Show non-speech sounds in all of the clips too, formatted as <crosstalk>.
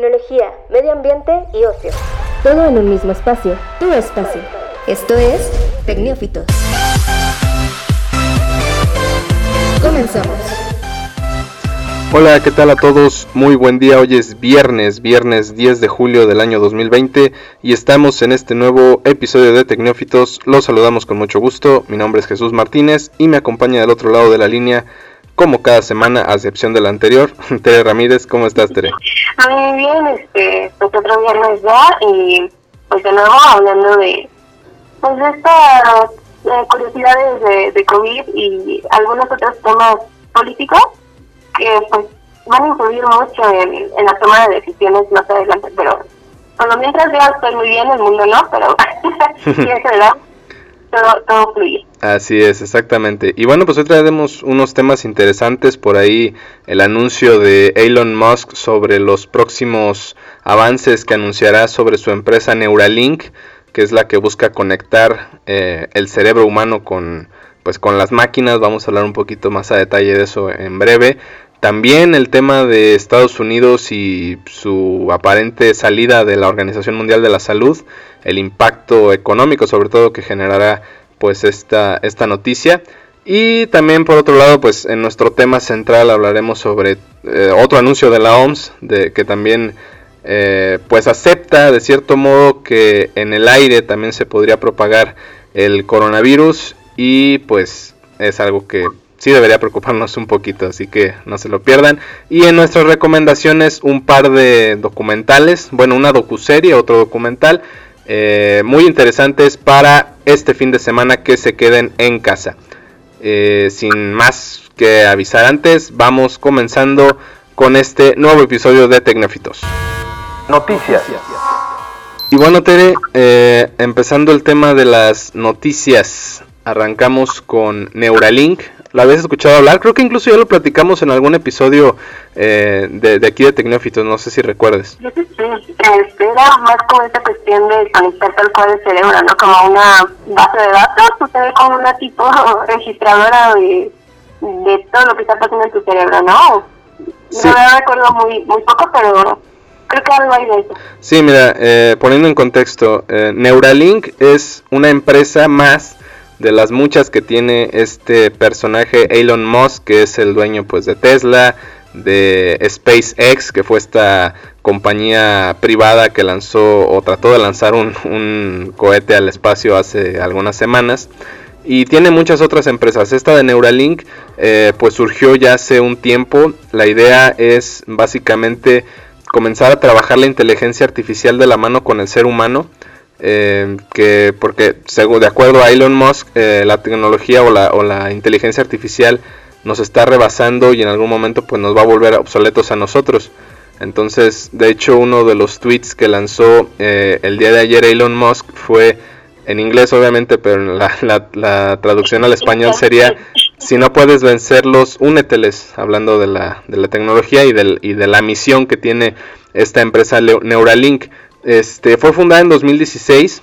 tecnología, medio ambiente y ocio. Todo en un mismo espacio, tu espacio. Esto es Tecnófitos. Comenzamos. Hola, ¿qué tal a todos? Muy buen día. Hoy es viernes, viernes 10 de julio del año 2020 y estamos en este nuevo episodio de Tecnófitos. Los saludamos con mucho gusto. Mi nombre es Jesús Martínez y me acompaña del otro lado de la línea como cada semana, a excepción de la anterior. <laughs> Tere Ramírez, ¿cómo estás, Tere? Muy bien, este, pues otro viernes ya, y pues de nuevo hablando de, pues de estas eh, curiosidades de, COVID y algunos otros temas políticos que pues van a influir mucho en, la toma de decisiones más adelante, pero por lo mientras ya estoy muy bien, el mundo no, pero <laughs> sí es verdad todo, fluye. Así es, exactamente. Y bueno, pues hoy traemos unos temas interesantes por ahí, el anuncio de Elon Musk sobre los próximos avances que anunciará sobre su empresa Neuralink, que es la que busca conectar eh, el cerebro humano con pues con las máquinas, vamos a hablar un poquito más a detalle de eso en breve. También el tema de Estados Unidos y su aparente salida de la Organización Mundial de la Salud, el impacto económico sobre todo que generará pues esta, esta noticia. Y también por otro lado pues en nuestro tema central hablaremos sobre eh, otro anuncio de la OMS de que también eh, pues acepta de cierto modo que en el aire también se podría propagar el coronavirus y pues es algo que sí debería preocuparnos un poquito, así que no se lo pierdan. Y en nuestras recomendaciones un par de documentales, bueno, una docuserie, otro documental, eh, muy interesantes para este fin de semana que se queden en casa. Eh, sin más que avisar antes, vamos comenzando con este nuevo episodio de Tecnofitos. Noticias. Y bueno, Tere, eh, empezando el tema de las noticias, arrancamos con Neuralink, la habías escuchado hablar. Creo que incluso ya lo platicamos en algún episodio eh, de, aquí de Tecnófitos, no sé si recuerdes. Sí, este, era más como esta cuestión de conectar tal cual el cerebro, ¿no? Como una base de datos, usted como una tipo <laughs> registradora de, de todo lo que está pasando en tu cerebro, ¿no? No me recuerdo muy, muy poco, pero creo que algo hay de eso. Sí, mira, eh, poniendo en contexto, eh, Neuralink es una empresa más de las muchas que tiene este personaje Elon Musk, que es el dueño pues de Tesla, de SpaceX, que fue esta compañía privada que lanzó o trató de lanzar un, cohete al espacio hace algunas semanas. Y tiene muchas otras empresas. Esta de Neuralink eh, pues surgió ya hace un tiempo. La idea es básicamente comenzar a trabajar la inteligencia artificial de la mano con el ser humano eh, que porque según de acuerdo a Elon Musk eh, la tecnología o la, o la inteligencia artificial nos está rebasando y en algún momento pues nos va a volver obsoletos a nosotros. Entonces de hecho uno de los tweets que lanzó eh, el día de ayer Elon Musk fue en inglés obviamente pero la, traducción al español sería si no puedes vencerlos úneteles hablando de la, de la tecnología y, del, y de la misión que tiene esta empresa Neuralink este, fue fundada en 2016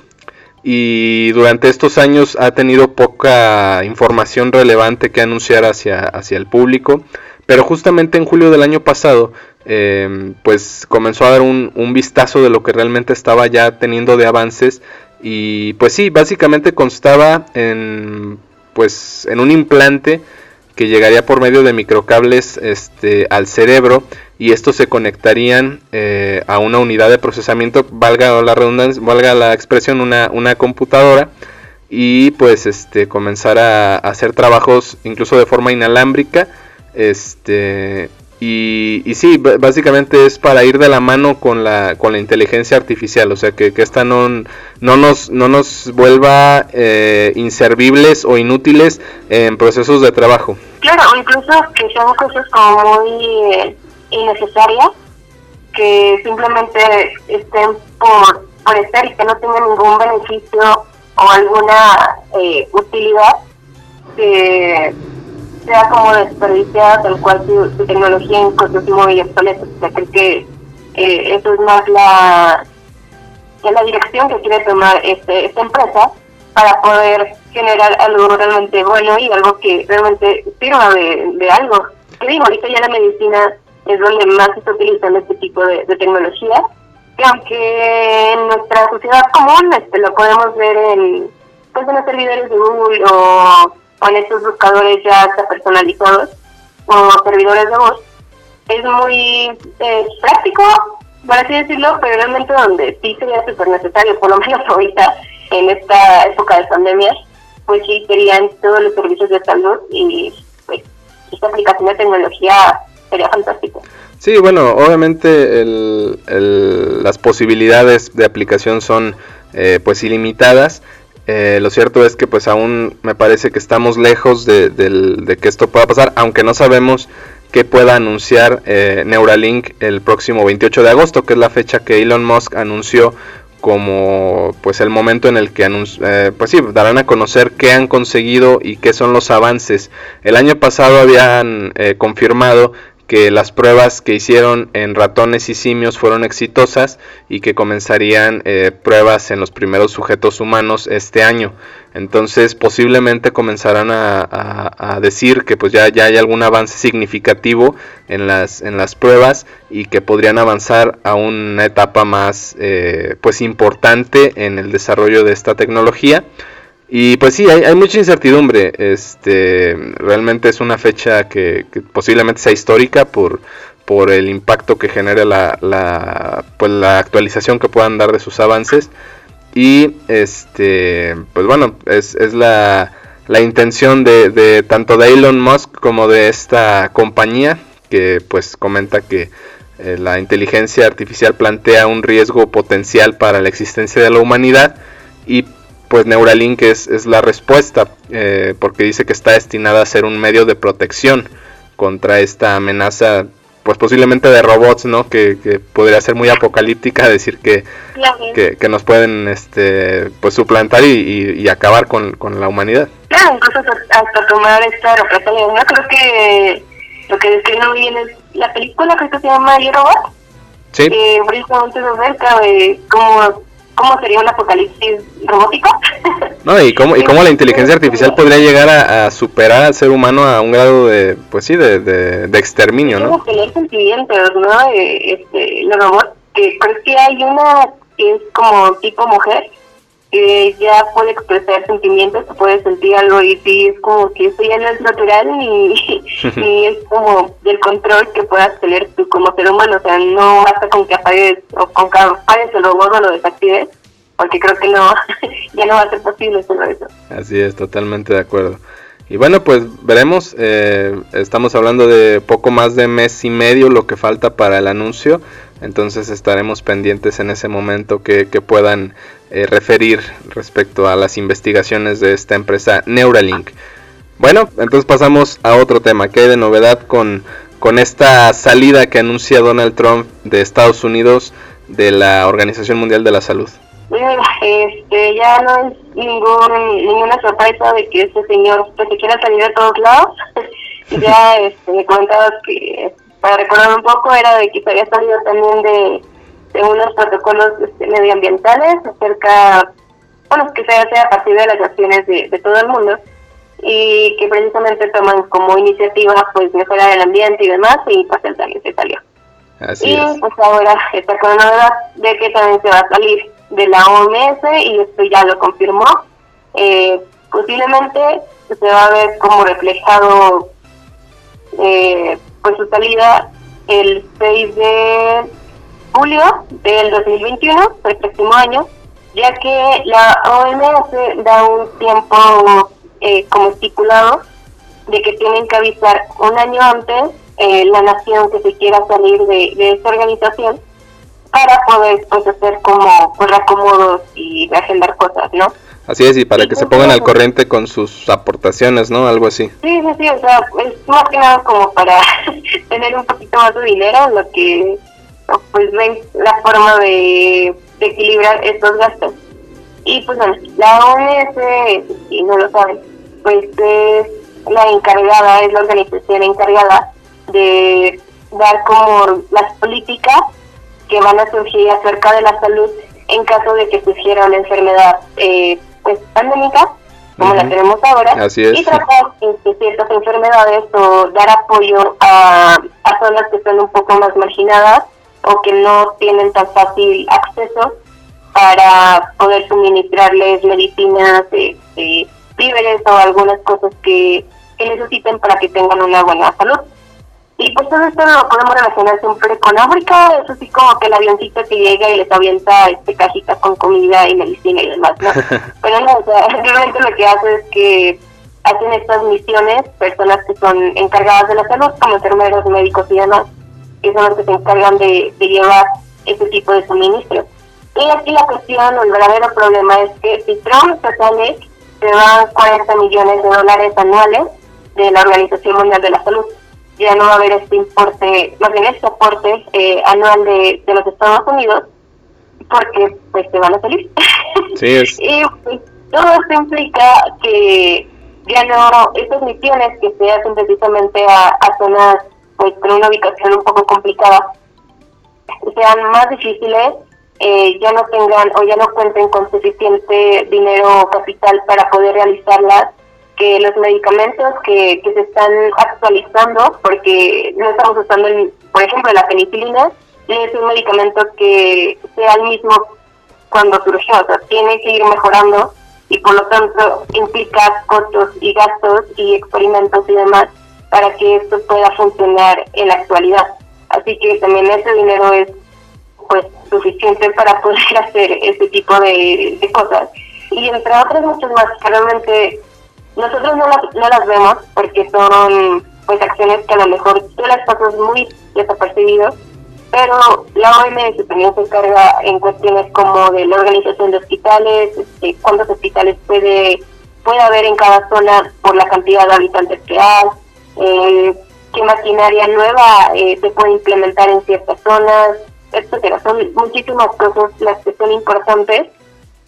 y durante estos años ha tenido poca información relevante que anunciar hacia, hacia el público. Pero justamente en julio del año pasado, em, pues comenzó a dar un, un, vistazo de lo que realmente estaba ya teniendo de avances. Y pues sí, básicamente constaba en, pues, en un implante que llegaría por medio de microcables este, al cerebro y estos se conectarían eh, a una unidad de procesamiento, valga la redundancia, valga la expresión, una, una computadora y pues este comenzar a, hacer trabajos incluso de forma inalámbrica este y, y, sí, básicamente es para ir de la mano con la, con la inteligencia artificial, o sea, que, que esta no, no, nos, no nos vuelva eh, inservibles o inútiles en procesos de trabajo. Claro, incluso que son cosas como muy innecesarias que simplemente estén por, por estar y que no tengan ningún beneficio o alguna eh, utilidad que sea como desperdiciada tal cual su, tecnología en cosas muy obsoletas. O sea, creo que eh, eso es más la, la dirección que quiere tomar este, esta empresa para poder generar algo realmente bueno y algo que realmente sirva de, de algo. Que digo, ahorita ya la medicina es donde más se está utilizando este tipo de, tecnología, que aunque en nuestra sociedad común este, lo podemos ver en, pues, en los servidores de Google o, en estos buscadores ya personalizados o servidores de voz, es muy eh, práctico, por así decirlo, pero realmente donde sí sería súper necesario, por lo menos <laughs> ahorita en esta época de pandemia, pues sí serían todos los servicios de salud y pues esta aplicación de tecnología sería fantástico. Sí, bueno, obviamente las posibilidades de aplicación son eh, pues ilimitadas. Eh, lo cierto es que pues aún me parece que estamos lejos de, de que esto pueda pasar, aunque no sabemos que pueda anunciar eh, Neuralink el próximo 28 de agosto, que es la fecha que Elon Musk anunció como pues el momento en el que eh, pues sí, darán a conocer qué han conseguido y qué son los avances. El año pasado habían eh, confirmado que las pruebas que hicieron en ratones y simios fueron exitosas y que comenzarían eh, pruebas en los primeros sujetos humanos este año. Entonces posiblemente comenzarán a, decir que pues ya, ya hay algún avance significativo en las, en las pruebas y que podrían avanzar a una etapa más eh, pues importante en el desarrollo de esta tecnología. Y pues sí, hay, mucha incertidumbre. Este, realmente es una fecha que, posiblemente sea histórica por, por el impacto que genere la, la, pues la actualización que puedan dar de sus avances. Y este, pues bueno, es, es la, la intención de, de, tanto de Elon Musk como de esta compañía que pues comenta que eh, la inteligencia artificial plantea un riesgo potencial para la existencia de la humanidad y pues Neuralink es, es la respuesta, eh, porque dice que está destinada a ser un medio de protección contra esta amenaza, pues posiblemente de robots, ¿no? Que, que podría ser muy apocalíptica, decir que, que, nos pueden este, pues suplantar y, y, acabar con, con, la humanidad. Claro, incluso hasta tomar esta represalia. Yo creo que lo que describe bien es la película, creo que se llama Yo Robot. Sí. Que precisamente se acerca de cómo cómo sería un apocalipsis robótico. <laughs> No, y cómo, y cómo la inteligencia artificial podría llegar a, superar al ser humano a un grado de, pues sí, de, de, exterminio, ¿no? tener sentimientos, ¿no? Este, los robots, creo que hay una que es como tipo mujer, que ya puede expresar sentimientos, puede sentir algo y sí, es como que eso ya no es natural <laughs> ni, es como del control que puedas tener tú como ser humano, o sea, no basta con que apagues o con que apagues el robot o lo desactives, porque creo que no, <laughs> ya no va a ser posible solo eso. Así es, totalmente de acuerdo. Y bueno, pues veremos, eh, estamos hablando de poco más de mes y medio lo que falta para el anuncio, entonces estaremos pendientes en ese momento que, que puedan eh, referir respecto a las investigaciones de esta empresa Neuralink. Bueno, entonces pasamos a otro tema. ¿Qué hay de novedad con, con esta salida que anuncia Donald Trump de Estados Unidos de la Organización Mundial de la Salud? Este, ya no es ningún, ninguna sorpresa de que este señor pues, se quiera salir de todos lados. <laughs> ya <laughs> este, me comentabas que, para recordar un poco, era de que se había salido también de de unos protocolos este, medioambientales acerca, bueno, que se hace a partir de las acciones de, todo el mundo y que precisamente toman como iniciativa pues mejorar el ambiente y demás y pues él también se salió. Así y pues ahora está con la novedad de que también se va a salir de la OMS y esto ya lo confirmó. Eh, posiblemente se va a ver como reflejado eh, pues su salida el 6 de julio del 2021, el próximo año, ya que la OMS da un tiempo eh, como estipulado de que tienen que avisar un año antes eh, la nación que se quiera salir de, de esta organización para poder pues, hacer como pues, acomodos y agendar cosas, ¿no? Así es, y para que se pongan al corriente con sus aportaciones, ¿no? Algo así. Sí, sí, sí, o sea, es más que nada como para <laughs> tener un poquito más de dinero, lo que pues ven la forma de, equilibrar estos gastos. Y pues bueno, la OMS, si no lo saben, pues es la encargada, es la organización encargada de dar como las políticas que van a surgir acerca de la salud en caso de que surgiera una enfermedad eh, pues pandémica como la tenemos ahora, y tratar este, ciertas enfermedades o dar apoyo a, a zonas que son un poco más marginadas o que no tienen tan fácil acceso para poder suministrarles medicinas, este, víveres o algunas cosas que, que necesiten para que tengan una buena salud. Y pues todo esto lo podemos relacionar siempre con África, es así como que el avioncito que llega y les avienta este cajitas con comida y medicina y demás, ¿no? <laughs> Pero no, o sea, <laughs> realmente lo que hace es que hacen estas misiones personas que son encargadas de la salud, como enfermeros, médicos y demás, que son los que se encargan de, de llevar ese tipo de suministros. Y aquí la cuestión, o el verdadero problema es que si Trump se sale, se van 40 millones de dólares anuales de la Organización Mundial de la Salud ya no va a haber este importe, más bien este aporte eh, anual de, de, los Estados Unidos, porque pues se van a salir. Sí, es. <laughs> y pues, todo esto implica que ya no, estas misiones que se hacen precisamente a, a zonas pues con una ubicación un poco complicada, sean más difíciles, eh, ya no tengan o ya no cuenten con suficiente dinero o capital para poder realizarlas que los medicamentos que, que se están actualizando, porque no estamos usando, el, por ejemplo, la penicilina, es un medicamento que sea el mismo cuando surgió, o sea, tiene que ir mejorando y por lo tanto implica costos y gastos y experimentos y demás para que esto pueda funcionar en la actualidad. Así que también ese dinero es pues suficiente para poder <laughs> hacer este tipo de, cosas. Y entre otras muchas más que realmente nosotros no las, no las vemos porque son pues acciones que a lo mejor tú las pasas muy desapercibidos, pero la OMS también se encarga en cuestiones como de la organización de hospitales, este, cuántos hospitales puede, puede haber en cada zona por la cantidad de habitantes que hay, eh, qué maquinaria nueva eh, se puede implementar en ciertas zonas, etcétera. Son muchísimas cosas las que son importantes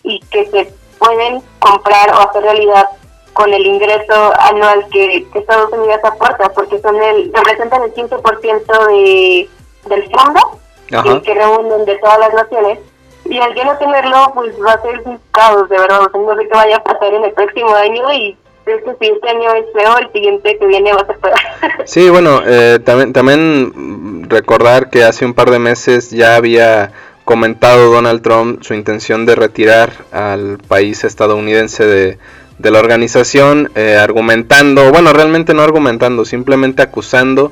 y que se pueden comprar o hacer realidad con el ingreso anual que, Estados Unidos aporta, porque son el representan el 15% de, del fondo que, reúnen de todas las naciones. Y al ya no tenerlo, pues va a ser un caos, de verdad. no sé qué vaya a pasar en el próximo año y que este año es peor, el siguiente que viene va a ser peor. <laughs> Sí, bueno, eh, también, también recordar que hace un par de meses ya había comentado Donald Trump su intención de retirar al país estadounidense de, de la organización eh, argumentando, bueno, realmente no argumentando, simplemente acusando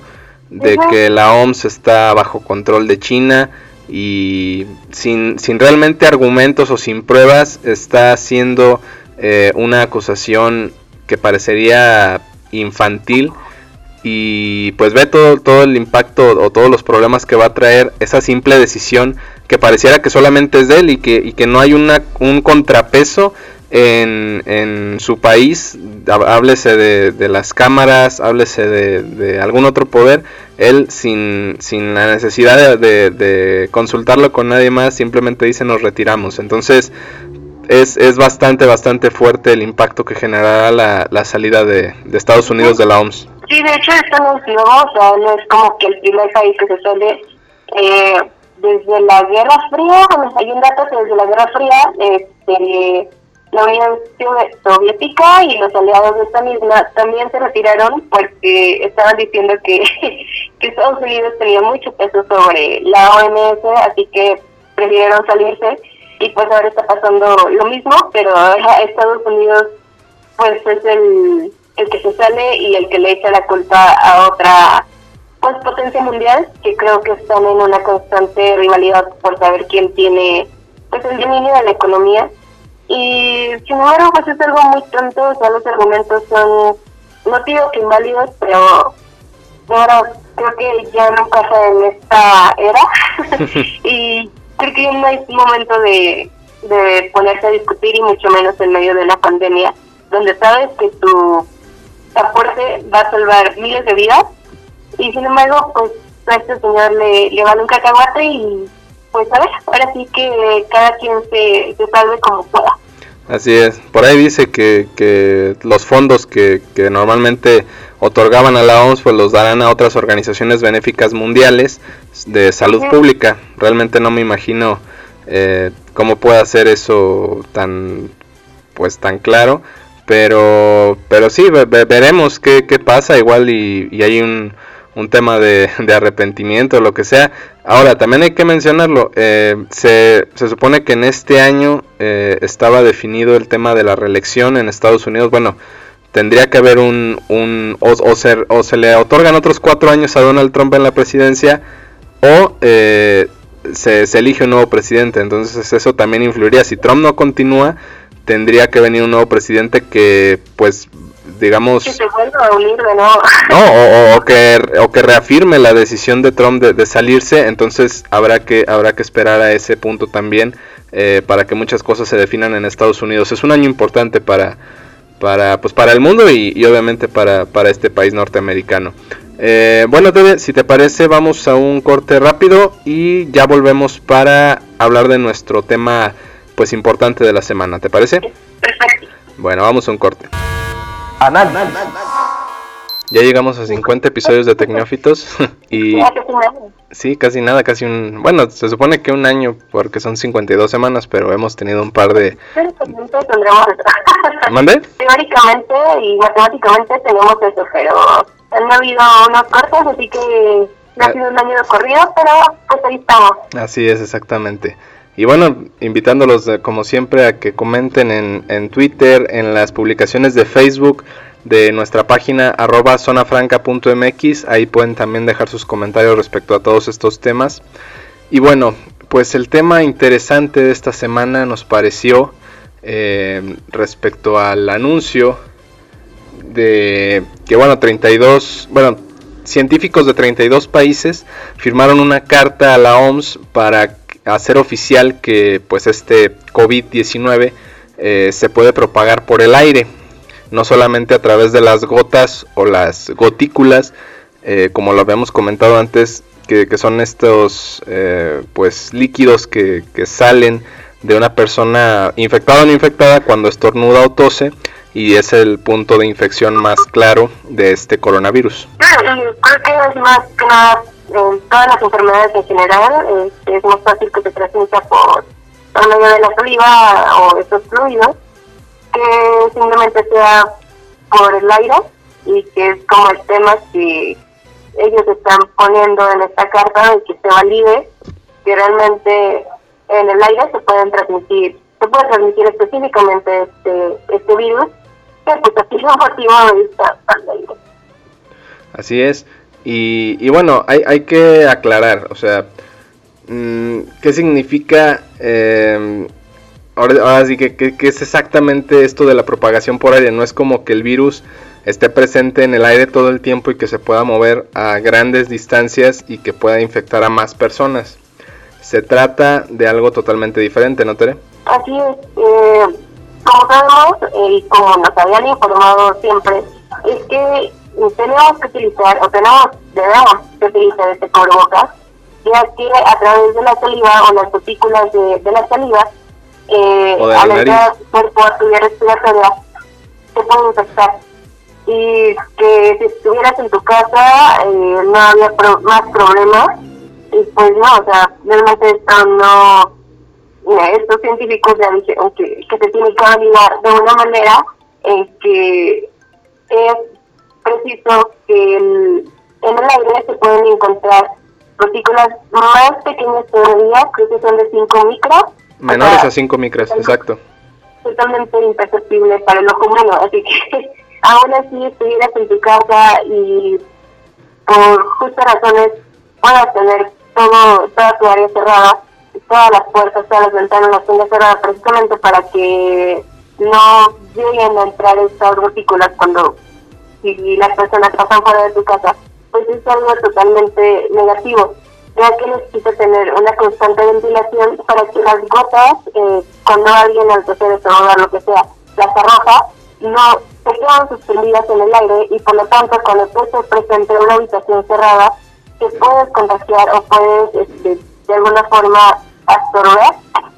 de que la OMS está bajo control de China y sin, sin realmente argumentos o sin pruebas está haciendo eh, una acusación que parecería infantil y pues ve todo, todo el impacto o todos los problemas que va a traer esa simple decisión que pareciera que solamente es de él y que, y que no hay una, un contrapeso en, en su país, háblese de, las cámaras, háblese de, algún otro poder, él sin, sin la necesidad de, consultarlo con nadie más, simplemente dice nos retiramos. Entonces es, es bastante, bastante fuerte el impacto que generará la, la salida de, Estados Unidos de la OMS. Sí, de hecho estamos nuevos, o no es como que el primer país que se sale. Eh, desde la Guerra Fría, hay un dato que desde la Guerra Fría, este la Unión Soviética y los aliados de esta misma también se retiraron porque estaban diciendo que, <laughs> que Estados Unidos tenía mucho peso sobre la OMS, así que prefirieron salirse y pues ahora está pasando lo mismo, pero Estados Unidos pues es el, el que se sale y el que le echa la culpa a otra pues potencia mundial que creo que están en una constante rivalidad por saber quién tiene pues el dominio de la economía y sin embargo, pues es algo muy tonto, o sea, los argumentos son, no digo que inválidos, pero ahora creo que ya no pasa en esta era. <laughs> y creo que no es momento de, de ponerse a discutir y mucho menos en medio de una pandemia, donde sabes que tu aporte va a salvar miles de vidas y sin embargo, pues a este señor le, le vale un cacahuate y pues a ver, ahora sí que cada quien se, se salve como pueda. Así es, por ahí dice que, que los fondos que, que, normalmente otorgaban a la OMS pues los darán a otras organizaciones benéficas mundiales de salud pública. Realmente no me imagino eh, cómo puede hacer eso tan pues tan claro, Pero, pero sí, veremos qué, qué, pasa, igual y, y hay un, un tema de, arrepentimiento o lo que sea. Ahora, también hay que mencionarlo, eh, se, se, supone que en este año eh, estaba definido el tema de la reelección en Estados Unidos. Bueno, tendría que haber un... un o, o, se, o se le otorgan otros cuatro años a Donald Trump en la presidencia o eh, se, se elige un nuevo presidente. Entonces eso también influiría. Si Trump no continúa, tendría que venir un nuevo presidente que pues digamos que se vuelva a unir de nuevo. no o, <laughs> que o que reafirme la decisión de Trump de, salirse entonces habrá que habrá que esperar a ese punto también eh, para que muchas cosas se definan en Estados Unidos es un año importante para para pues para el mundo y, y obviamente para, para este país norteamericano eh, bueno Tede, si te parece vamos a un corte rápido y ya volvemos para hablar de nuestro tema pues importante de la semana, ¿te parece? Perfecto. Bueno, vamos a un corte. Ya llegamos a 50 episodios de Tecnófitos <laughs> y sí, casi nada, casi un, bueno, se supone que un año porque son 52 semanas, pero hemos tenido un par de <laughs> ¿Mande? Teóricamente y matemáticamente tenemos eso, pero han habido unos cortes, así que no ha sido un año de corrido, pero pues ahí estamos. Así es, exactamente. Y bueno, invitándolos eh, como siempre a que comenten en, en, Twitter, en las publicaciones de Facebook de nuestra página arroba zonafranca.mx. Ahí pueden también dejar sus comentarios respecto a todos estos temas. Y bueno, pues el tema interesante de esta semana nos pareció eh, respecto al anuncio de que bueno, 32, bueno, científicos de 32 países firmaron una carta a la OMS para hacer oficial que pues este COVID-19 eh, se puede propagar por el aire, no solamente a través de las gotas o las gotículas, eh, como lo habíamos comentado antes, que, son estos eh, pues líquidos que, que, salen de una persona infectada o no infectada cuando estornuda o tose y es el punto de infección más claro de este coronavirus. que es más que nada en todas las enfermedades en general, es más fácil que se transmita por, por medio de la saliva o estos fluidos, que simplemente sea por el aire y que es como el tema que ellos están poniendo en esta carta de que se valide que realmente en el aire se pueden transmitir, se puede transmitir específicamente este, este virus, que lo motivo de esta aire. Así es. Y, y bueno, hay, hay que aclarar, o sea, mmm, ¿qué significa? Eh, ahora, ahora sí que, es exactamente esto de la propagación por aire. No es como que el virus esté presente en el aire todo el tiempo y que se pueda mover a grandes distancias y que pueda infectar a más personas. Se trata de algo totalmente diferente, ¿no, Tere? Así es. Eh, como sabemos y como nos habían informado siempre, es que tenemos que utilizar, o tenemos, debemos utilizar este cubrebocas, ya que a través de la saliva o las partículas de, de la saliva, eh, al entrar al cuerpo a vía respiratoria, se puede infectar. Y que si estuvieras en tu casa, eh, no había pro más problemas. Y pues no, o sea, realmente esto no. Mira, estos científicos ya dijeron que, que se tiene que validar de una manera en que es preciso que el, en el aire se pueden encontrar partículas más pequeñas todavía, creo que son de 5 micros. Menores o sea, a 5 micros, exacto. Totalmente imperceptible para el ojo humano, así que <laughs> aún así estuvieras en tu casa y por justas razones puedas tener todo, toda tu área cerrada, todas las puertas, todas las ventanas las tengas cerradas precisamente para que no lleguen a entrar estas partículas cuando si las personas pasan fuera de tu casa, pues es algo totalmente negativo, ya que necesita tener una constante ventilación para que las gotas, eh, cuando alguien al toser, estornudar, lo que sea, las arroja, no se quedan suspendidas en el aire y por lo tanto cuando tú estás presente en una habitación cerrada, te puedes contagiar o puedes este, de alguna forma absorber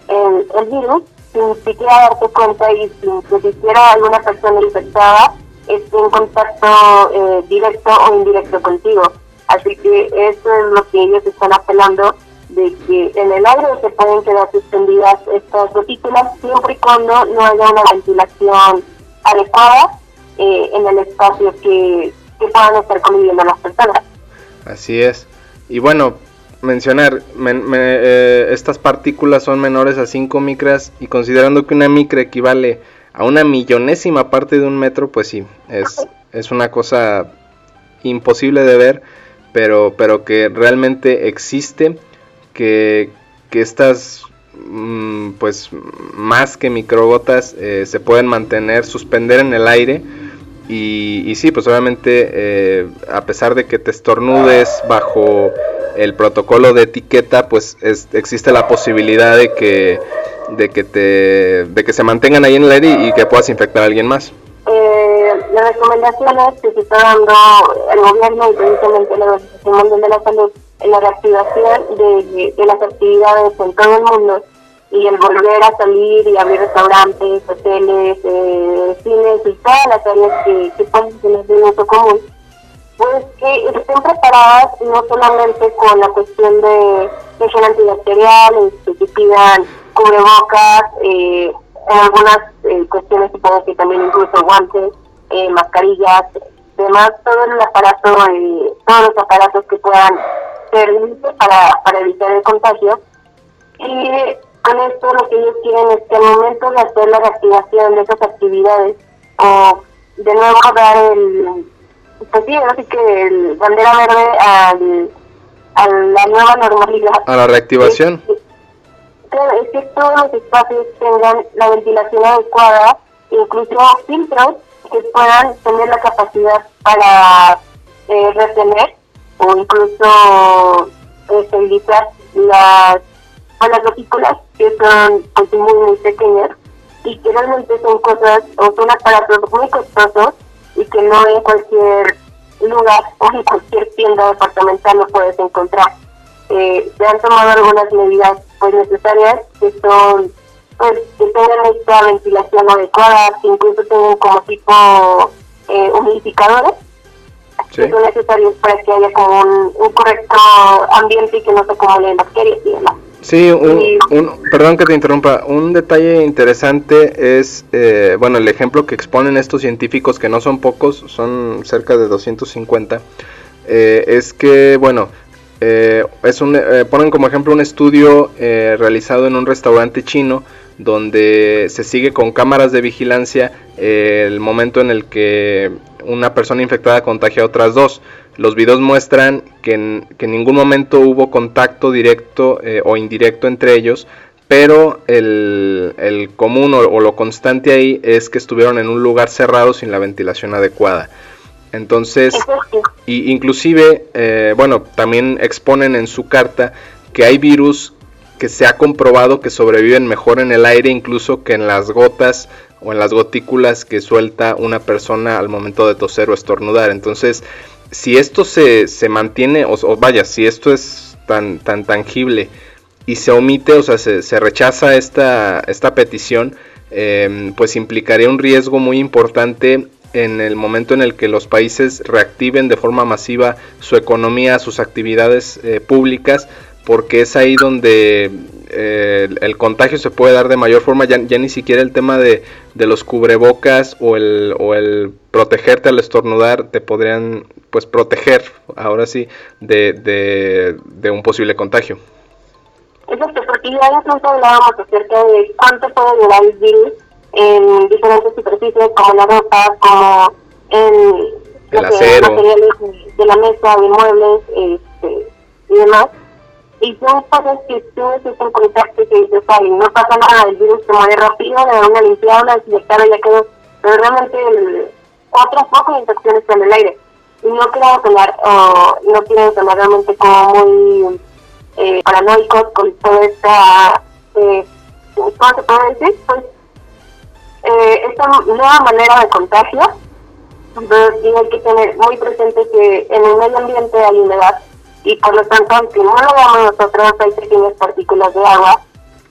el, el virus sin siquiera darte cuenta y sin que siquiera alguna persona infectada esté en contacto eh, directo o indirecto contigo. Así que eso es lo que ellos están apelando, de que en el aire se pueden quedar suspendidas estas gotículas siempre y cuando no haya una ventilación adecuadas eh, en el espacio que, que puedan estar conviviendo las personas. Así es. Y bueno, mencionar, eh, estas partículas son menores a 5 micras y considerando que una micra equivale a una millonésima parte de un metro, pues sí, es, es una cosa imposible de ver, pero, pero que realmente existe, que, que estas mm, pues más que microgotas eh, se pueden mantener, suspender en el aire. Y, y sí, pues obviamente eh, a pesar de que te estornudes bajo el protocolo de etiqueta, pues existe la posibilidad de que, de que te, de que se mantengan ahí en el aire y, que puedas infectar a alguien más. Eh, las recomendaciones que se está dando el gobierno y precisamente la Organización Mundial de la Salud en la reactivación de, de las actividades en todo el mundo y el volver a salir y abrir restaurantes, hoteles, eh, cines y todas las áreas que, que pueden tener de uso común, pues que estén preparadas no solamente con la cuestión de gel antibacterial, que pidan cubrebocas, eh, en algunas eh, cuestiones supongo que también incluso guantes, eh, mascarillas, demás, todo el aparato, eh, todos los aparatos que puedan servir para, para evitar el contagio. Y con esto lo que ellos quieren es que al momento de hacer la reactivación de esas actividades o de nuevo dar el, pues sí, así que el bandera verde al, a la nueva normalidad. A la reactivación. Es, es que todos los espacios tengan la ventilación adecuada, incluso filtros que puedan tener la capacidad para eh, retener o incluso esterilizar las a las gotículas que son pues, muy muy pequeñas y que realmente son cosas o son aparatos muy costosos y que no en cualquier lugar o en cualquier tienda departamental lo puedes encontrar. Eh, se han tomado algunas medidas pues necesarias que son pues que tengan esta ventilación adecuada, que incluso tengan como tipo eh, humidificadores que son necesarios para que haya como un, un correcto ambiente y que no se acumulen bacterias y demás. Sí, un, perdón que te interrumpa. Un detalle interesante es, eh, bueno, el ejemplo que exponen estos científicos, que no son pocos, son cerca de 250, eh, es que, bueno, eh, es un, ponen como ejemplo un estudio realizado en un restaurante chino donde se sigue con cámaras de vigilancia el momento en el que una persona infectada contagia a otras dos. Los videos muestran que en, ningún momento hubo contacto directo eh, o indirecto entre ellos, pero el, común o, lo constante ahí es que estuvieron en un lugar cerrado sin la ventilación adecuada. Entonces, y inclusive, eh, bueno, también exponen en su carta que hay virus que se ha comprobado que sobreviven mejor en el aire incluso que en las gotas o en las gotículas que suelta una persona al momento de toser o estornudar. Entonces, si esto se, se mantiene, o, vaya, si esto es tan, tan tangible y se omite, o sea, se, se rechaza esta, esta petición, em, pues implicaría un riesgo muy importante en el momento en el que los países reactiven de forma masiva su economía, sus actividades eh, públicas, porque es ahí donde eh, el, contagio se puede dar de mayor forma, ya, ya ni siquiera el tema de, de, los cubrebocas o el, o el protegerte al estornudar te podrían pues proteger, ahora sí, de, de, de un posible contagio. Exacto, porque ya incluso hablábamos acerca de cuánto puede durar el virus en diferentes superficies como la ropa, como en el acero. materiales de la mesa, de muebles este, y demás y son cosas que tú necesitas contacto que dices, ay, no pasa nada, el virus se muere rápido, le da una limpiada, una desinfectada y ya quedó. Pero realmente el, otros focos de infecciones en el aire. Y no queremos sonar, o no quieren sonar realmente como muy eh, paranoicos con toda esta, eh, ¿cómo se puede decir? Pues, eh, esta nueva manera de contagio. Entonces, sí hay que tener muy presente que en el medio ambiente hay humedad y por lo tanto, aunque no lo veamos nosotros, hay pequeñas partículas de agua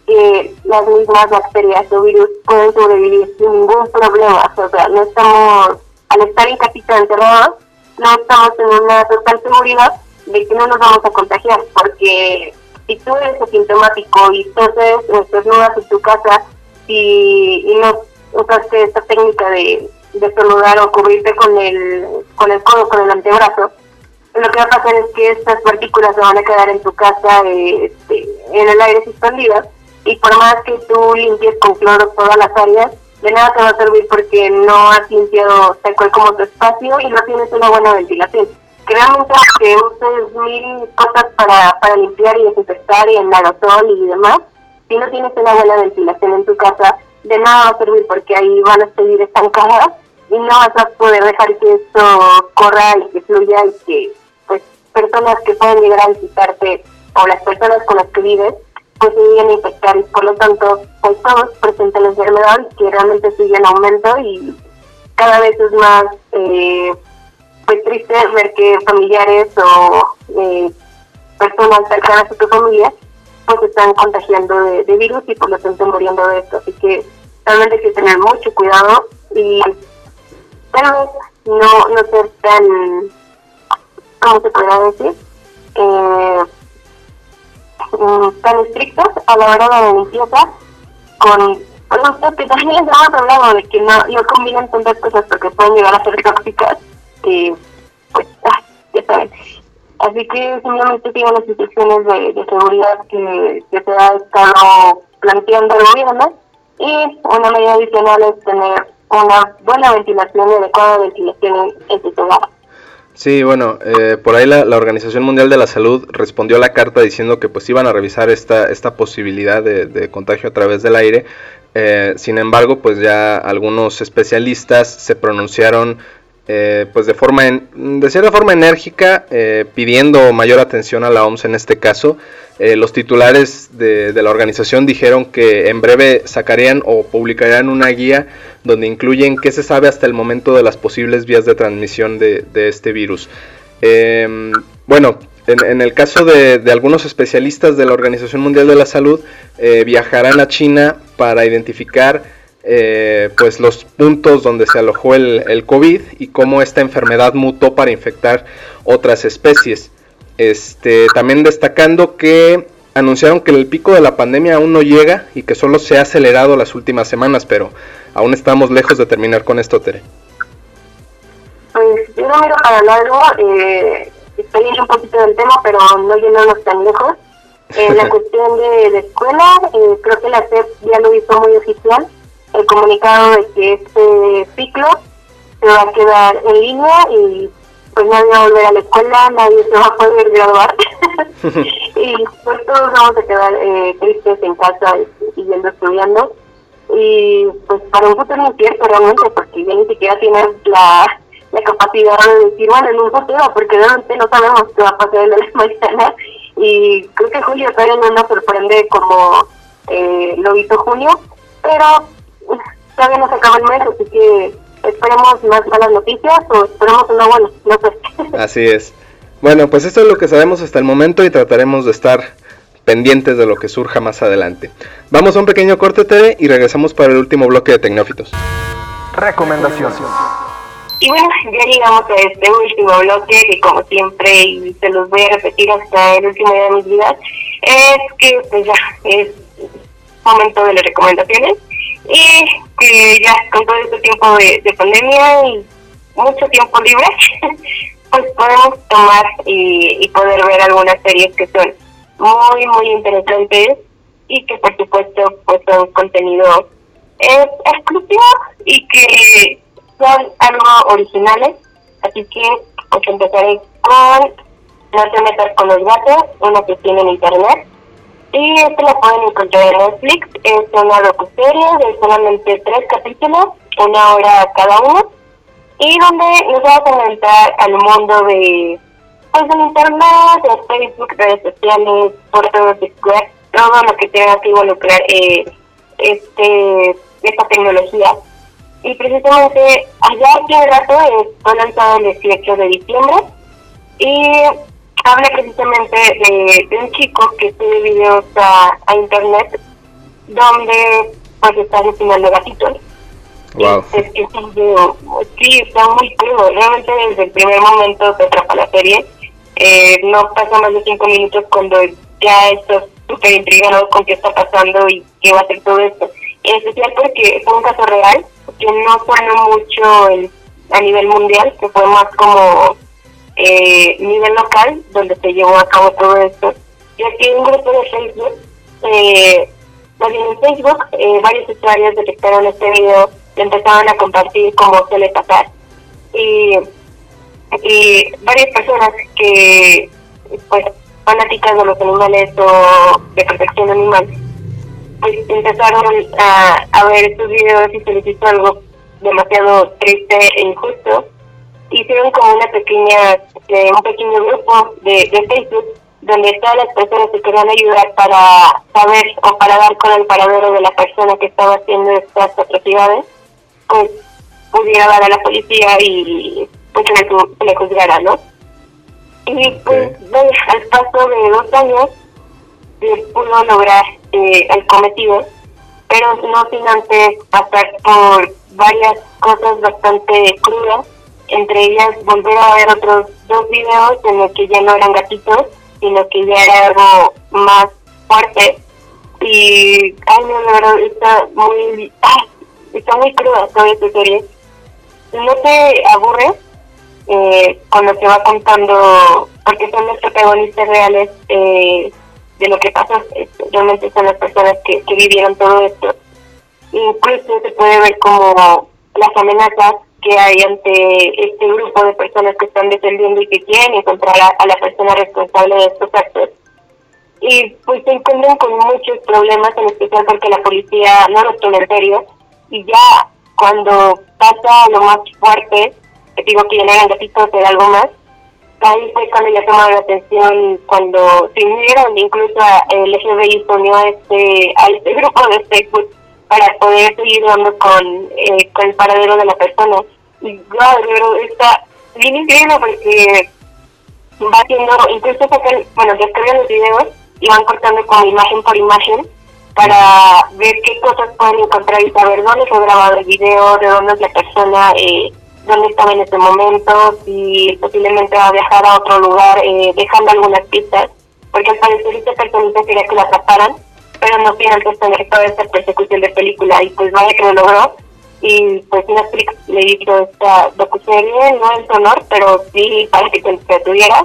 que las mismas bacterias o virus pueden sobrevivir sin ningún problema. O sea, no estamos, al estar encerrados, no estamos en una total seguridad de que no nos vamos a contagiar, porque si tú eres asintomático y entonces estornudas en tu casa y, y no usaste esta técnica de, de saludar o cubrirte con el, con el codo, con el antebrazo, lo que va a pasar es que estas partículas se van a quedar en tu casa este, en el aire suspendidas y por más que tú limpies con cloro todas las áreas, de nada te va a servir porque no has limpiado tal cual como tu espacio y no tienes una buena ventilación. Realmente que uses mil cosas para, para limpiar y desinfectar y en aerosol y demás, si no tienes una buena ventilación en tu casa, de nada va a servir porque ahí van a seguir estancadas y no vas a poder dejar que esto corra y que fluya y que personas que pueden llegar a visitarte o las personas con las que vives pues se lleguen a infectar y por lo tanto pues todos presentan la enfermedad y que realmente sigue en aumento y cada vez es más eh, pues triste ver que familiares o eh, personas cercanas a tu familia pues están contagiando de, de virus y por lo tanto muriendo de esto. Así que realmente hay que tener mucho cuidado y tal vez no, no ser tan, ¿cómo se podría decir? Eh, mm, tan estrictos a la hora de la limpieza con productos que también les hemos hablado de que no, no combinan tantas cosas porque pueden llegar a ser tóxicas que pues ah, ya saben así que simplemente tienen las instrucciones de, seguridad que, se ha estado planteando el gobierno y una medida adicional es tener una buena ventilación y adecuada ventilación en, tu hogar. Sí, bueno, eh, por ahí la, Organización Mundial de la Salud respondió a la carta diciendo que pues iban a revisar esta, esta posibilidad de, contagio a través del aire. Eh, sin embargo, pues ya algunos especialistas se pronunciaron eh, pues de forma de cierta forma enérgica pidiendo mayor atención a la OMS en este caso eh, los titulares de, la organización dijeron que en breve sacarían o publicarían una guía donde incluyen qué se sabe hasta el momento de las posibles vías de transmisión de, este virus. Em, bueno, en, el caso de, algunos especialistas de la Organización Mundial de la Salud, eh, viajarán a China para identificar eh, pues los puntos donde se alojó el, el COVID y cómo esta enfermedad mutó para infectar otras especies. Este, también destacando que anunciaron que el pico de la pandemia aún no llega y que solo se ha acelerado las últimas semanas, pero aún estamos lejos de terminar con esto, Tere. Pues yo no miro para largo, eh, estoy un poquito del tema, pero no yéndonos tan lejos. En la <laughs> cuestión de, de escuela, eh, creo que la SEP ya lo hizo muy oficial, el comunicado de que este ciclo se va a quedar en línea y pues nadie va a volver a la escuela, nadie se va a poder graduar. <laughs> Y pues todos vamos a quedar eh, tristes en casa siguiendo estudiando. Y pues para un futuro incierto realmente porque ya ni siquiera tienes la, la capacidad de decir bueno en un futuro porque realmente no sabemos qué va a pasar en la mañana. Y creo que julio todavía no nos sorprende como eh, lo hizo junio pero todavía no se acaba el mes así que esperemos más malas noticias o esperemos una buena, no sé. <laughs> Así es. Bueno, pues esto es lo que sabemos hasta el momento y trataremos de estar pendientes de lo que surja más adelante. Vamos a un pequeño corte TV y regresamos para el último bloque de Tecnófitos. Recomendaciones. Y bueno, ya llegamos a este último bloque que como siempre, y se los voy a repetir hasta el último día de mi vida, es que pues ya es momento de las recomendaciones y que ya con todo este tiempo de, pandemia y mucho tiempo libre, <laughs> pues podemos tomar y, poder ver algunas series que son muy, muy interesantes y que por supuesto pues son contenido eh, exclusivo y que son algo originales. Así que pues empezaré con No te metas con los gatos, una que tiene en internet y esto lo pueden encontrar en Netflix. Es una docuserie de solamente tres capítulos, una hora cada uno, y donde nos va a comentar al mundo de pues del internet, de Facebook, redes sociales, fotos de todo lo que tenga que involucrar eh, este esta tecnología. Y precisamente allá el rato fue lanzado el 18 de diciembre y habla precisamente de, un chico que sube videos a, internet donde pues está enseñando gatitos. Wow. Es, es, sí, está muy crudo. Realmente desde el primer momento que atrapa la serie. Eh, no pasa más de cinco minutos cuando ya estás súper intrigado con qué está pasando y qué va a ser todo esto. en especial porque fue un caso real, que no sonó mucho a nivel mundial, que fue más como eh, nivel local, donde se llevó a cabo todo esto. Y aquí un grupo de Facebook, eh, en Facebook, eh, varios usuarios detectaron este video y empezaron a compartir como suele pasar. Y, y varias personas que, pues, fanáticas de los animales o de protección animal, pues empezaron a, a ver estos videos y se les hizo algo demasiado triste e injusto. Hicieron como una pequeña, eh, un pequeño grupo de, de Facebook donde todas las personas que querían ayudar para saber o para dar con el paradero de la persona que estaba haciendo estas atrocidades, pues pudiera dar a la policía y pues le, le juzgara, ¿no? Y pues al paso de dos años se pudo lograr eh, el cometido, pero no sin antes pasar por varias cosas bastante crudas, entre ellas volver a ver otros dos videos en los que ya no eran gatitos, sino que ya era algo más fuerte. Y, ay, no, la verdad, está muy, está muy cruda toda esta serie. No te aburre eh, cuando se va contando, porque son los protagonistas reales eh, de lo que pasa, realmente son las personas que, que vivieron todo esto. Incluso se puede ver como las amenazas que hay ante este grupo de personas que están defendiendo y que quieren encontrar a, la persona responsable de estos actos. Y pues se encuentran con muchos problemas, en especial porque la policía no los toma en serio. Y ya cuando pasa lo más fuerte, que digo que ya no eran gatitos, algo más, ahí fue cuando ya tomaron la atención, cuando se unieron, incluso el FBI se unió a este, a este grupo de Facebook para poder seguir dando con, eh, con el paradero de la persona. Y claro, está bien increíble porque va haciendo, incluso sacan, bueno, descargan los videos y van cortando con imagen por imagen para ver qué cosas pueden encontrar y saber dónde fue grabado el video, de dónde es la persona, eh, dónde estaba en ese momento, si posiblemente va a viajar a otro lugar, eh, dejando algunas pistas, porque al parecer esta persona quería que la atraparan, pero no tiene antes tener toda esta persecución de película, y pues vaya que lo logró, y pues Netflix le hizo esta docuserie, no en su honor, pero sí para que se tuviera.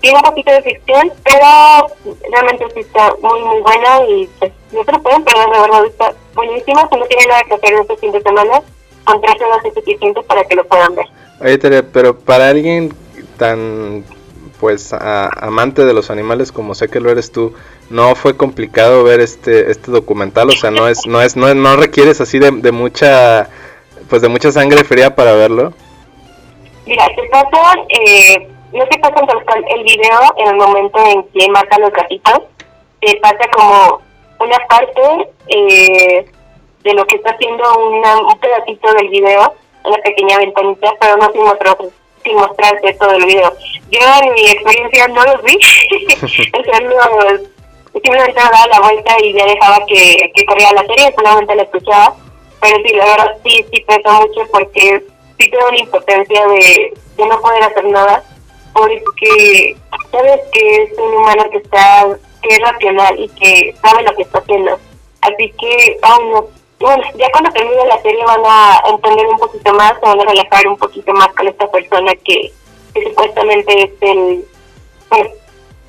Tiene un poquito de ficción, pero realmente sí está muy, muy buena y pues no se lo pueden perder, de verdad está buenísima. Si no tienen nada que hacer este fin de semana, con tres horas es suficiente para que lo puedan ver. Oye, Tere, pero para alguien tan pues amante de los animales como sé que lo eres tú, no fue complicado ver este este documental, o sea, no es no es no, no requieres así de, de mucha pues de mucha sangre fría para verlo. Mira, te pasa eh, no te pasa el video en el momento en que matan los gatitos, te pasa como una parte eh, de lo que está haciendo una, un pedacito del video, una pequeña ventanita, pero no sin, mostrar, sin mostrarte todo el video. Yo en mi experiencia no los vi, <laughs> o sea, no, simplemente daba la vuelta y ya dejaba que, que corría la serie, solamente la escuchaba, pero sí, la verdad sí, sí pesa mucho porque sí tengo una impotencia de, de no poder hacer nada, porque sabes que es un humano que está, que es racional y que sabe lo que está haciendo. Así que, ay no, bueno, ya cuando termine la serie van a entender un poquito más, se van a relajar un poquito más con esta persona que, supuestamente es el, pues,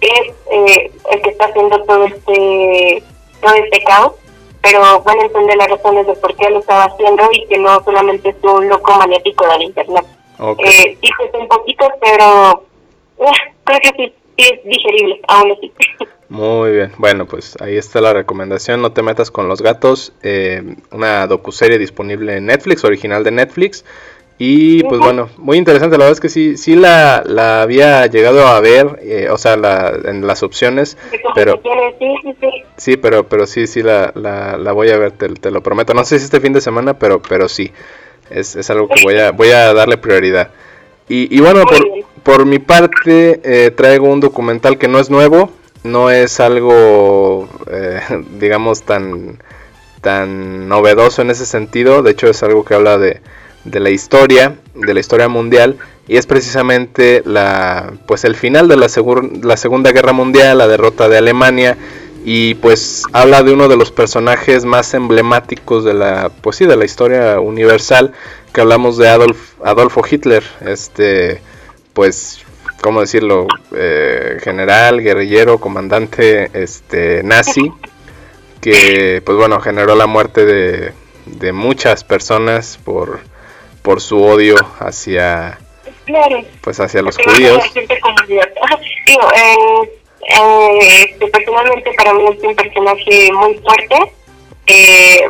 es eh, el que está haciendo todo este, todo este caos, pero van a entender las razones de por qué lo estaba haciendo y que no solamente es un loco maniático del internet. Eh, sí, pues un poquito, pero uh, creo que sí es digerible, aún así. <laughs> Muy bien, bueno, pues ahí está la recomendación, no te metas con los gatos, eh, una docuserie disponible en Netflix, original de Netflix. Y pues bueno, muy interesante, la verdad es que sí, sí la, la había llegado a ver, eh, o sea, la, en las opciones, pero sí, pero pero sí, sí la, la, la voy a ver, te, te, lo prometo. No sé si este fin de semana, pero pero sí, es, es algo que voy a voy a darle prioridad. Y, y bueno, por, por mi parte eh, traigo un documental que no es nuevo, no es algo, eh, <laughs> digamos, tan, tan novedoso en ese sentido. De hecho, es algo que habla de, de la historia, de la historia mundial. Y es precisamente la, pues el final de la, la Segunda Guerra Mundial, la derrota de Alemania. y pues habla de uno de los personajes más emblemáticos de la pues sí de la historia universal que hablamos de Adolf Adolfo Hitler este pues cómo decirlo eh, general guerrillero comandante este nazi que pues bueno generó la muerte de, de muchas personas por por su odio hacia pues hacia los judíos. eh, <laughs> personalmente para mí es un personaje muy fuerte. Eh,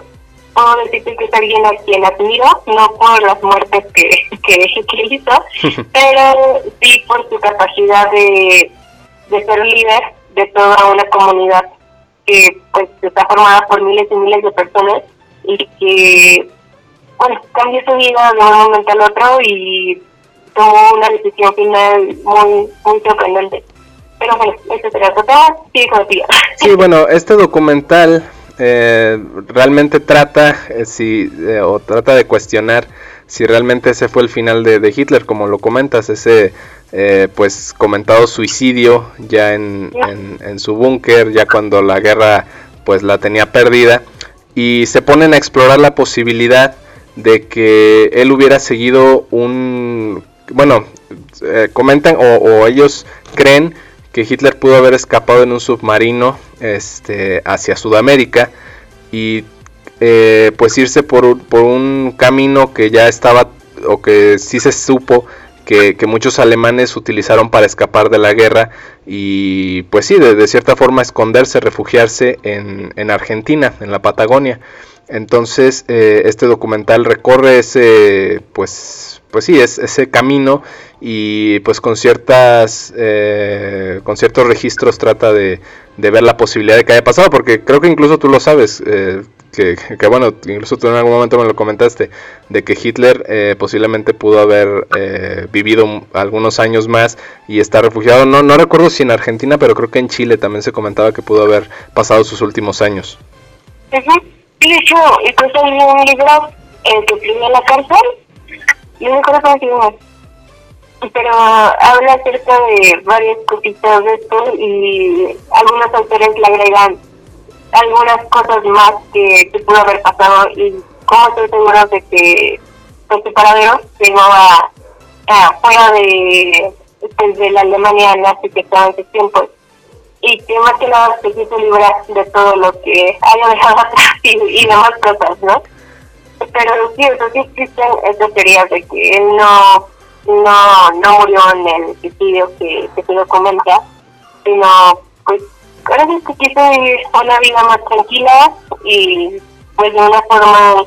puedo decirte que es alguien a quien admiro, no por las muertes que, <laughs> que, hizo, <laughs> pero sí por su capacidad de, de ser líder de toda una comunidad que pues está formada por miles y miles de personas y que bueno cambió su vida de un momento al otro y tomó una decisión final muy muy sorprendente. Pero bueno, este será otro Sí, bueno, este documental eh, realmente trata, eh, eh, o trata de cuestionar si realmente ese fue el final de, Hitler, como lo comentas, ese pues comentado suicidio ya en, en, su búnker, ya cuando la guerra pues la tenía perdida, y se ponen a explorar la posibilidad de que él hubiera seguido un, bueno, comentan o ellos creen que Hitler pudo haber escapado en un submarino este, hacia Sudamérica y eh, pues irse por, por, un camino que ya estaba o que sí se supo que, muchos alemanes utilizaron para escapar de la guerra y pues sí, de, cierta forma esconderse, refugiarse en, en, Argentina, en la Patagonia. Entonces eh, este documental recorre ese pues pues sí, es, ese camino y pues con ciertas eh, con ciertos registros trata de, ver la posibilidad de que haya pasado porque creo que incluso tú lo sabes eh, que, bueno incluso tú en algún momento me lo comentaste de que Hitler eh, posiblemente pudo haber vivido algunos años más y está refugiado no no recuerdo si en Argentina pero creo que en Chile también se comentaba que pudo haber pasado sus últimos años. Sí de hecho incluso hay un libro que en la cárcel y acuerdo cómo pero habla acerca de varias cositas de esto y algunos autores le agregan algunas cosas más que, pudo haber pasado y cómo estoy seguro de que su paradero llegó a, fuera de, pues, la Alemania nazi que estaba en ese tiempo y que más que nada se quiso librar de todo lo que haya dejado atrás y, y demás cosas, ¿no? Pero sí, eso sí existen esas teorías de que él no no no murió en el suicidio que, que se documenta, sino pues ahora sí que quiso vivir una vida más tranquila y pues de una forma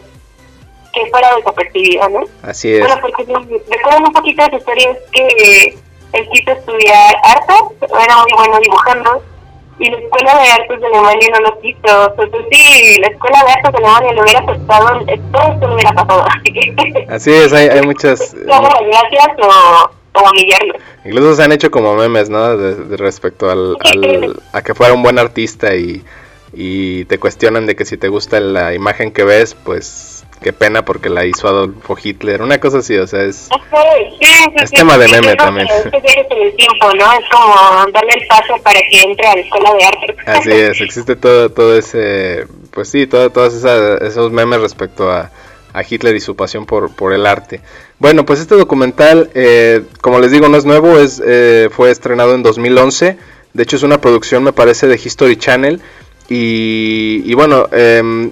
que fuera desapercibida, ¿no? Así es. Bueno, porque recuerdan un poquito de su historia es que él quiso estudiar arte, era muy bueno dibujando, y la Escuela de Artes de Alemania no lo quiso. Entonces, sí, la Escuela de Artes de Alemania lo hubiera aceptado, todo esto no hubiera pasado. <laughs> Así es, hay, hay muchas... <laughs> gracias o, o humillarlo. Incluso se han hecho como memes, ¿no? De, respecto al, al, a que fuera un buen artista y, y te cuestionan de que si te gusta la imagen que ves, pues qué pena porque la hizo Adolfo Hitler, una cosa así, o sea, es, es tema de meme también. Es el tiempo, ¿no? Es como darle el paso para que entre a la escuela de arte. Así es, existe todo, todo ese, pues sí, todo, todos esos memes respecto a, a, Hitler y su pasión por, por el arte. Bueno, pues este documental, eh, como les digo, no es nuevo, es, eh, fue estrenado en 2011, de hecho es una producción, me parece, de History Channel, y, y bueno, eh,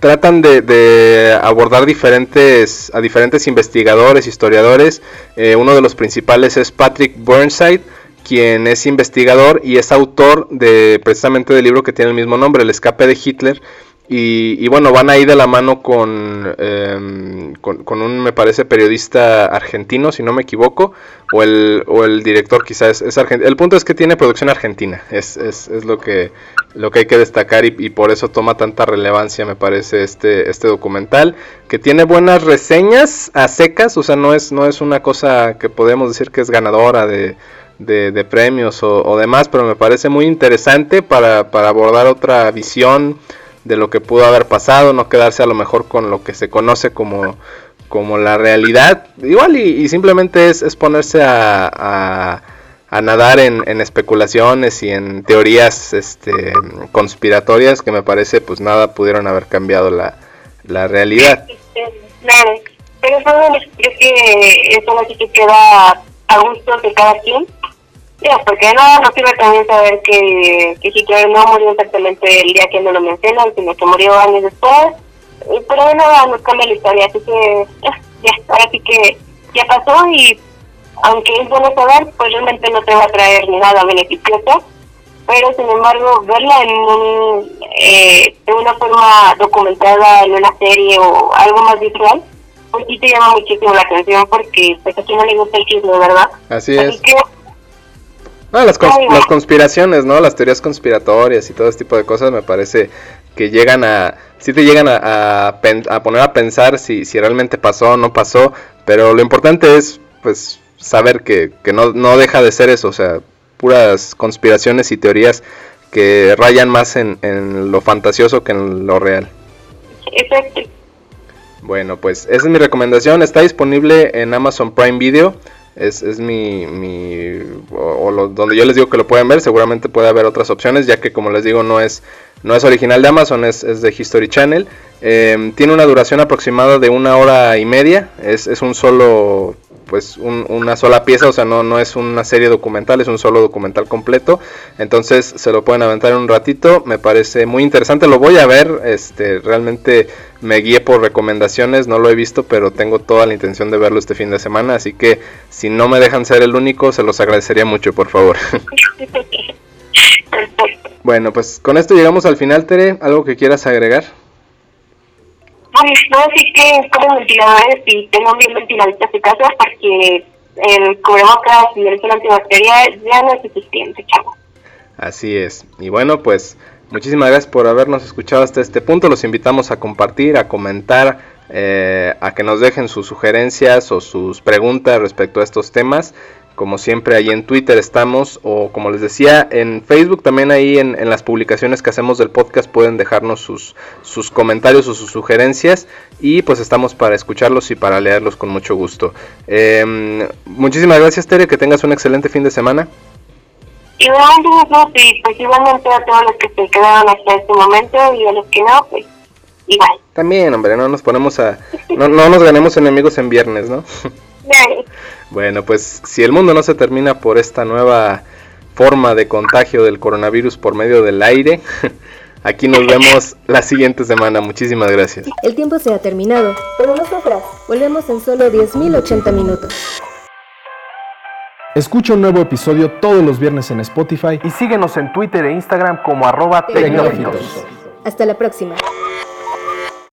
tratan de, abordar diferentes a diferentes investigadores, historiadores. Eh, uno de los principales es Patrick Burnside, quien es investigador y es autor de precisamente del libro que tiene el mismo nombre, El escape de Hitler. Y, bueno, van ahí de la mano con, em, con, un, me parece, periodista argentino, si no me equivoco, o el, o el director quizás es, argentino. El punto es que tiene producción argentina, es, es, es lo, que, lo que hay que destacar y, y, por eso toma tanta relevancia, me parece, este, este documental, que tiene buenas reseñas a secas, o sea, no es, no es una cosa que podemos decir que es ganadora de, de, premios o, o, demás, pero me parece muy interesante para, para abordar otra visión de lo que pudo haber pasado, no quedarse a lo mejor con lo que se conoce como, como la realidad. Igual y, simplemente es, ponerse a, a nadar en, especulaciones y en teorías este, conspiratorias que me parece pues nada pudieron haber cambiado la, la realidad. Claro, pero eso creo que eso así que queda a gusto de cada quien. Ya, porque no, no sirve también saber que, que Hitler no murió exactamente el día que no lo mencionan, sino que murió años después. Pero nada nos cambia la historia, así que ya, ahora sí que ya pasó y aunque es bueno saber, pues realmente no te va a traer nada beneficioso, pero sin embargo verla en un, eh, de una forma documentada en una serie o algo más visual, pues sí te llama muchísimo la atención porque pues aquí no le gusta el chisme, ¿verdad? Así es. Las, las conspiraciones, ¿no? Las teorías conspiratorias y todo ese tipo de cosas me parece que llegan a, sí te llegan a, a, poner a pensar si, si realmente pasó o no pasó, pero lo importante es, pues, saber que, que no, no deja de ser eso, o sea, puras conspiraciones y teorías que rayan más en, en lo fantasioso que en lo real. Exacto. Bueno, pues esa es mi recomendación. Está disponible en Amazon Prime Video. Es, es mi, mi o, lo, donde yo les digo que lo pueden ver. Seguramente puede haber otras opciones, ya que como les digo no es no es original de Amazon, es, es de History Channel. Eh, tiene una duración aproximada de una hora y media. Es, es un solo pues una sola pieza, o sea, no, no es una serie documental, es un solo documental completo. Entonces se lo pueden aventar en un ratito, me parece muy interesante, lo voy a ver, este, realmente me guié por recomendaciones, no lo he visto, pero tengo toda la intención de verlo este fin de semana, así que si no me dejan ser el único, se los agradecería mucho, por favor. <laughs> bueno, pues con esto llegamos al final, Tere, ¿algo que quieras agregar? No, sí que como ventiladores y tengo bien ventiladitas de casa porque el cubrebocas y el gel antibacterial ya no es suficiente, chavo. Así es. Y bueno, pues muchísimas gracias por habernos escuchado hasta este punto. Los invitamos a compartir, a comentar, eh, a que nos dejen sus sugerencias o sus preguntas respecto a estos temas. Como siempre ahí en Twitter estamos o como les decía en Facebook también ahí en, las publicaciones que hacemos del podcast pueden dejarnos sus, sus comentarios o sus sugerencias y pues estamos para escucharlos y para leerlos con mucho gusto. Em, muchísimas gracias Tere, que tengas un excelente fin de semana. Igualmente, y pues igualmente a todos los que se quedaron hasta este momento y a los que no, pues igual. También, hombre, no nos ponemos a... No, no nos ganemos enemigos en viernes, ¿no? <laughs> Bueno, pues si el mundo no se termina por esta nueva forma de contagio del coronavirus por medio del aire, <laughs> aquí nos vemos la siguiente semana. Muchísimas gracias. El tiempo se ha terminado, pero nosotras volvemos en solo 10.080 minutos. Escucha un nuevo episodio todos los viernes en Spotify y síguenos en Twitter e Instagram como arroba Hasta la próxima.